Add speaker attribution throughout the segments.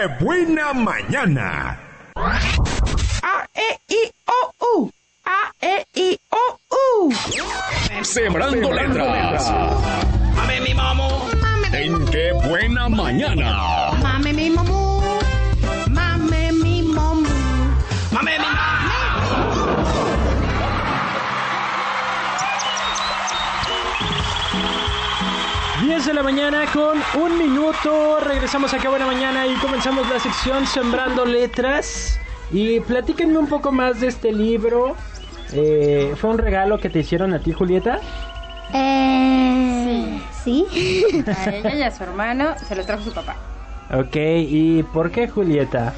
Speaker 1: ¡Qué buena mañana!
Speaker 2: A, E, I, O, U. A, E, I, O, U.
Speaker 1: Sembrando letras.
Speaker 3: Mame mi mamo.
Speaker 1: En qué buena mañana.
Speaker 2: Mame mi mamú.
Speaker 4: 10 de la mañana con un minuto. Regresamos aquí a Buena Mañana y comenzamos la sección Sembrando Letras. Y platíquenme un poco más de este libro. Eh, ¿Fue un regalo que te hicieron a ti, Julieta?
Speaker 5: Eh, sí.
Speaker 6: A ella y a su hermano se lo trajo su papá.
Speaker 4: Ok, ¿y por qué, Julieta?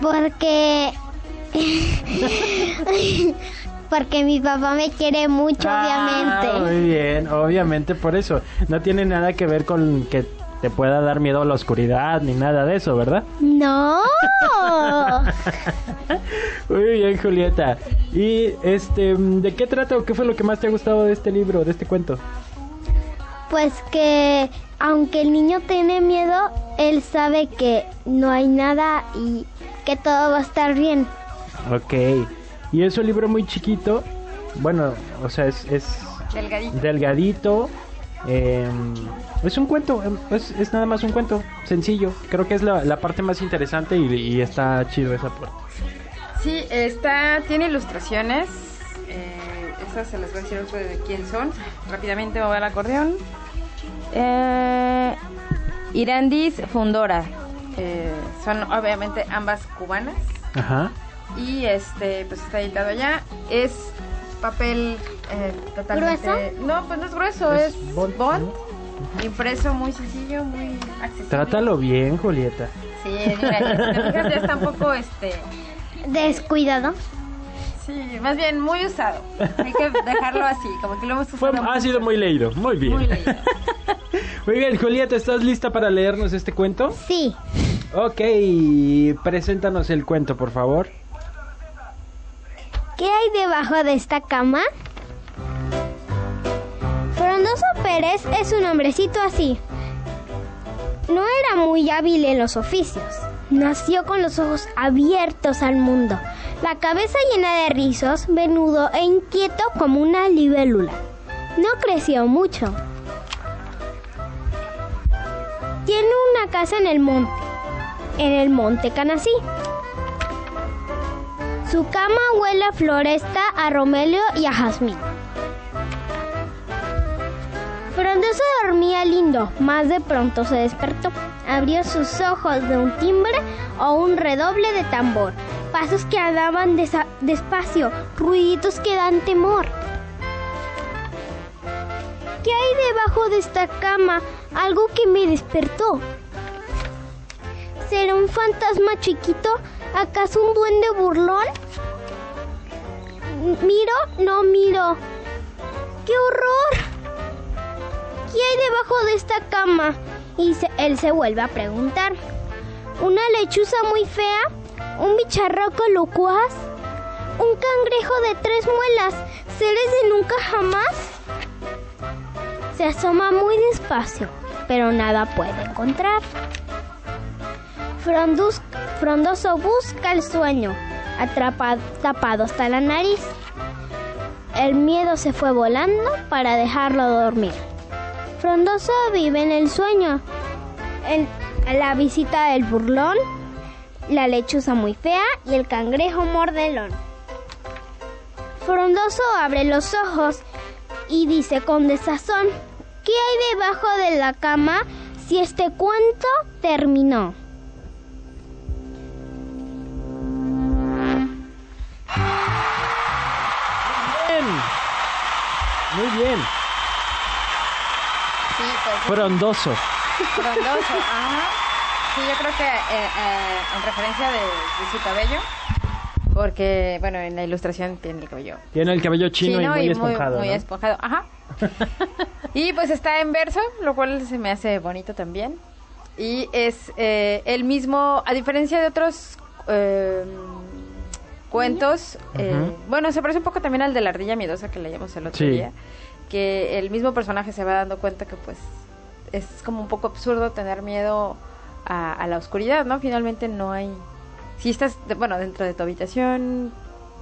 Speaker 5: Porque. Porque mi papá me quiere mucho,
Speaker 4: Ah,
Speaker 5: obviamente.
Speaker 4: muy bien, obviamente por eso. No tiene nada que ver con que te pueda dar miedo a la oscuridad ni nada de eso, ¿verdad?
Speaker 5: No.
Speaker 4: Muy bien, Julieta. Y este, ¿de qué trata o qué fue lo que más te ha gustado de este libro, de este cuento?
Speaker 5: Pues que aunque el niño tiene miedo, él sabe que no hay nada y que todo va a estar bien.
Speaker 4: Ok. Y es un libro muy chiquito. Bueno, o sea, es, es
Speaker 6: Delgadito.
Speaker 4: delgadito. eh, es un cuento, em, es, es nada más un cuento, sencillo. Creo que es la, la parte más interesante y, y está chido esa parte.
Speaker 6: Sí, está, tiene ilustraciones. Eh, esas se las voy a decir ahorita de quién son. Rápidamente me voy al acordeón. Eh, Irandis Fundora. Eh, son obviamente ambas cubanas.
Speaker 4: Ajá.
Speaker 6: Y este, pues está editado allá. Es papel eh, totalmente.
Speaker 5: ¿Grueso?
Speaker 6: No, pues no es grueso,
Speaker 4: Es
Speaker 6: es,
Speaker 4: bond,
Speaker 6: bond. Impreso muy sencillo, muy accesible.
Speaker 4: Trátalo bien, Julieta.
Speaker 6: Sí, mira, ya, si te fijas, ya está un poco este.
Speaker 5: Descuidado.
Speaker 6: Sí, más bien muy usado. Hay que dejarlo así, como que lo hemos
Speaker 4: Fue,
Speaker 6: usado.
Speaker 4: ha sido muy leído, muy bien.
Speaker 6: Muy leído.
Speaker 4: Muy bien, Julieta, ¿estás lista para leernos este cuento?
Speaker 5: Sí.
Speaker 4: Ok, preséntanos el cuento, por favor.
Speaker 5: ¿Qué hay debajo de esta cama? Frondoso Pérez es un hombrecito así. No era muy hábil en los oficios. Nació con los ojos abiertos al mundo, la cabeza llena de rizos, venudo e inquieto como una libélula. No creció mucho. Tiene una casa en el monte, en el monte Canasí. Su cama huele a floresta, a romelio y a jazmín. Frondoso dormía lindo, más de pronto se despertó. Abrió sus ojos de un timbre o un redoble de tambor. Pasos que andaban despacio, ruiditos que dan temor. ¿Qué hay debajo de esta cama? Algo que me despertó. ¿Será un fantasma chiquito? ¿Acaso un duende burlón? ¿Miro? No miro. ¡Qué horror! ¿Qué hay debajo de esta cama? Y él se vuelve a preguntar. ¿Una lechuza muy fea? ¿Un bicharraco locuaz? ¿Un cangrejo de tres muelas? ¿Seres de nunca jamás? Se asoma muy despacio, pero nada puede encontrar. Frondoso busca el sueño, atrapado, tapado hasta la nariz. El miedo se fue volando para dejarlo dormir. Frondoso vive en el sueño, en la visita del burlón, la lechuza muy fea y el cangrejo mordelón. Frondoso abre los ojos y dice con desazón, ¿qué hay debajo de la cama si este cuento terminó?
Speaker 4: Muy bien.
Speaker 6: Sí, pues
Speaker 4: Frondoso.
Speaker 6: frondoso. Ajá. Sí, yo creo que eh, eh, en referencia de, de su cabello. Porque, bueno, en la ilustración tiene el cabello
Speaker 4: Tiene el cabello chino, y muy esponjado.
Speaker 6: muy
Speaker 4: ¿no?
Speaker 6: esponjado, ajá. y pues está en verso, lo cual se me hace bonito también. Y es eh, el mismo, a diferencia de otros cuentos, eh, bueno, se parece un poco también al de la ardilla miedosa que leíamos el otro
Speaker 4: Sí.
Speaker 6: día, que el mismo personaje se va dando cuenta que pues es como un poco absurdo tener miedo a, a la oscuridad, ¿no? Finalmente no hay... Si estás, de- bueno, dentro de tu habitación,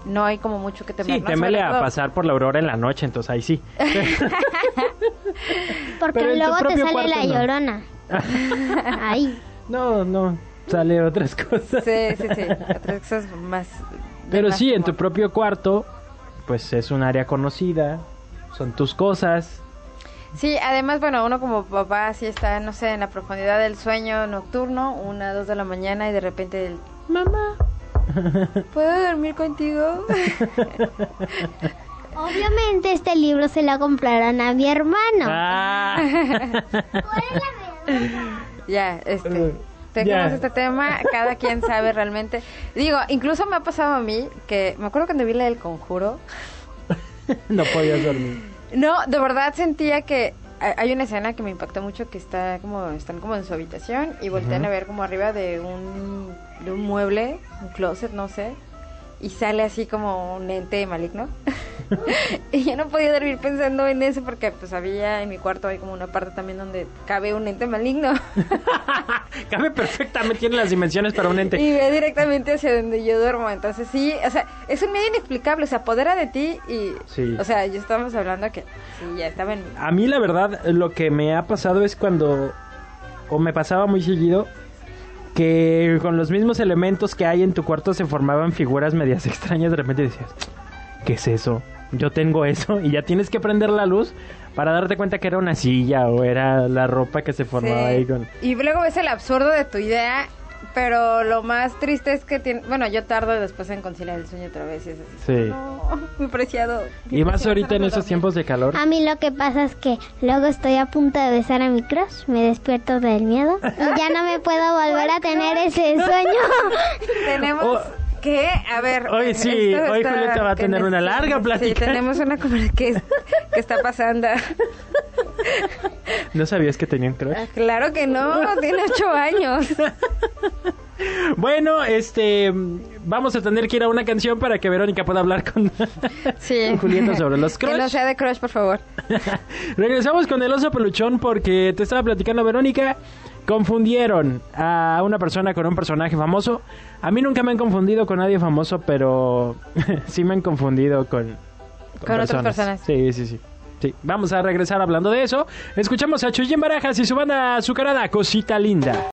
Speaker 6: no hay como mucho que temer,
Speaker 4: Sí,
Speaker 6: ¿no?
Speaker 4: temele a pasar por la aurora en la noche, entonces ahí sí.
Speaker 5: Porque luego te sale la
Speaker 4: no.
Speaker 5: llorona. Ahí.
Speaker 4: No, no, sale otras cosas.
Speaker 6: Sí, sí, sí. Otras cosas más...
Speaker 4: Pero
Speaker 6: más
Speaker 4: sí, en tu propio cuarto, pues es un área conocida, son tus cosas.
Speaker 6: Sí, además, bueno, uno como papá sí está, no sé, en la profundidad del sueño nocturno, una, dos de la mañana y de repente el... Mamá, ¿puedo dormir contigo?
Speaker 5: Obviamente este libro se lo compraron a mi hermano.
Speaker 4: Ah.
Speaker 6: este...
Speaker 4: Eh,
Speaker 6: Dejemos
Speaker 4: ya.
Speaker 6: este tema, cada quien sabe realmente. Digo, incluso me ha pasado a mí que me acuerdo cuando vi la del conjuro.
Speaker 4: no podías dormir.
Speaker 6: No, de verdad sentía que ha- hay una escena que me impactó mucho que está como están como en su habitación y voltean a ver como arriba de un de un mueble, un closet, no sé, y sale así como un ente maligno. y yo no podía dormir pensando en eso porque pues había en mi cuarto hay como una parte también donde cabe un ente maligno
Speaker 4: Cabe perfectamente, tiene las dimensiones para un ente.
Speaker 6: y ve directamente hacia donde yo duermo. Entonces sí, o sea, es un medio inexplicable, se apodera de ti y
Speaker 4: Sí.
Speaker 6: o sea, yo estábamos hablando que sí, ya estaba en
Speaker 4: A mí la verdad lo que me ha pasado es cuando, o me pasaba muy seguido, que con los mismos elementos que hay en tu cuarto se formaban figuras medias extrañas. De repente decías, ¿qué es eso? Yo tengo eso y ya tienes que prender la luz para darte cuenta que era una silla o era la ropa que se formaba
Speaker 6: Sí.
Speaker 4: ahí con...
Speaker 6: Y luego ves el absurdo de tu idea, pero lo más triste es que tiene... Bueno, yo tardo después en conciliar el sueño otra vez y es así.
Speaker 4: Sí.
Speaker 6: No, mi preciado.
Speaker 4: Y más
Speaker 6: preciado,
Speaker 4: ahorita en esos tiempos de calor.
Speaker 5: A mí lo que pasa es que luego estoy a punto de besar a mi crush, me despierto del miedo y ya no me puedo volver a tener ese sueño.
Speaker 6: Tenemos...
Speaker 4: Oh.
Speaker 6: ¿Qué? A ver.
Speaker 4: Hoy
Speaker 6: eh,
Speaker 4: sí, hoy
Speaker 6: está-
Speaker 4: Julieta va a tener una larga
Speaker 6: Sí,
Speaker 4: plática.
Speaker 6: tenemos una que, que está pasando.
Speaker 4: ¿No sabías que tenían crush?
Speaker 6: Claro que no, tiene ocho años.
Speaker 4: Bueno, este, vamos a tener que ir a una canción para que Verónica pueda hablar con,
Speaker 6: Sí.
Speaker 4: con Julieta sobre los
Speaker 6: Que
Speaker 4: crush.
Speaker 6: no sea de crush, por favor.
Speaker 4: Regresamos con el oso peluchón porque te estaba platicando Verónica. Confundieron a una persona con un personaje famoso. A mí nunca me han confundido con nadie famoso, pero sí me han confundido con,
Speaker 6: Con otras personas.
Speaker 4: Sí, sí, sí. Sí, vamos a regresar hablando de eso. Escuchamos a Chuyén Barajas y su banda azucarada, Cosita Linda.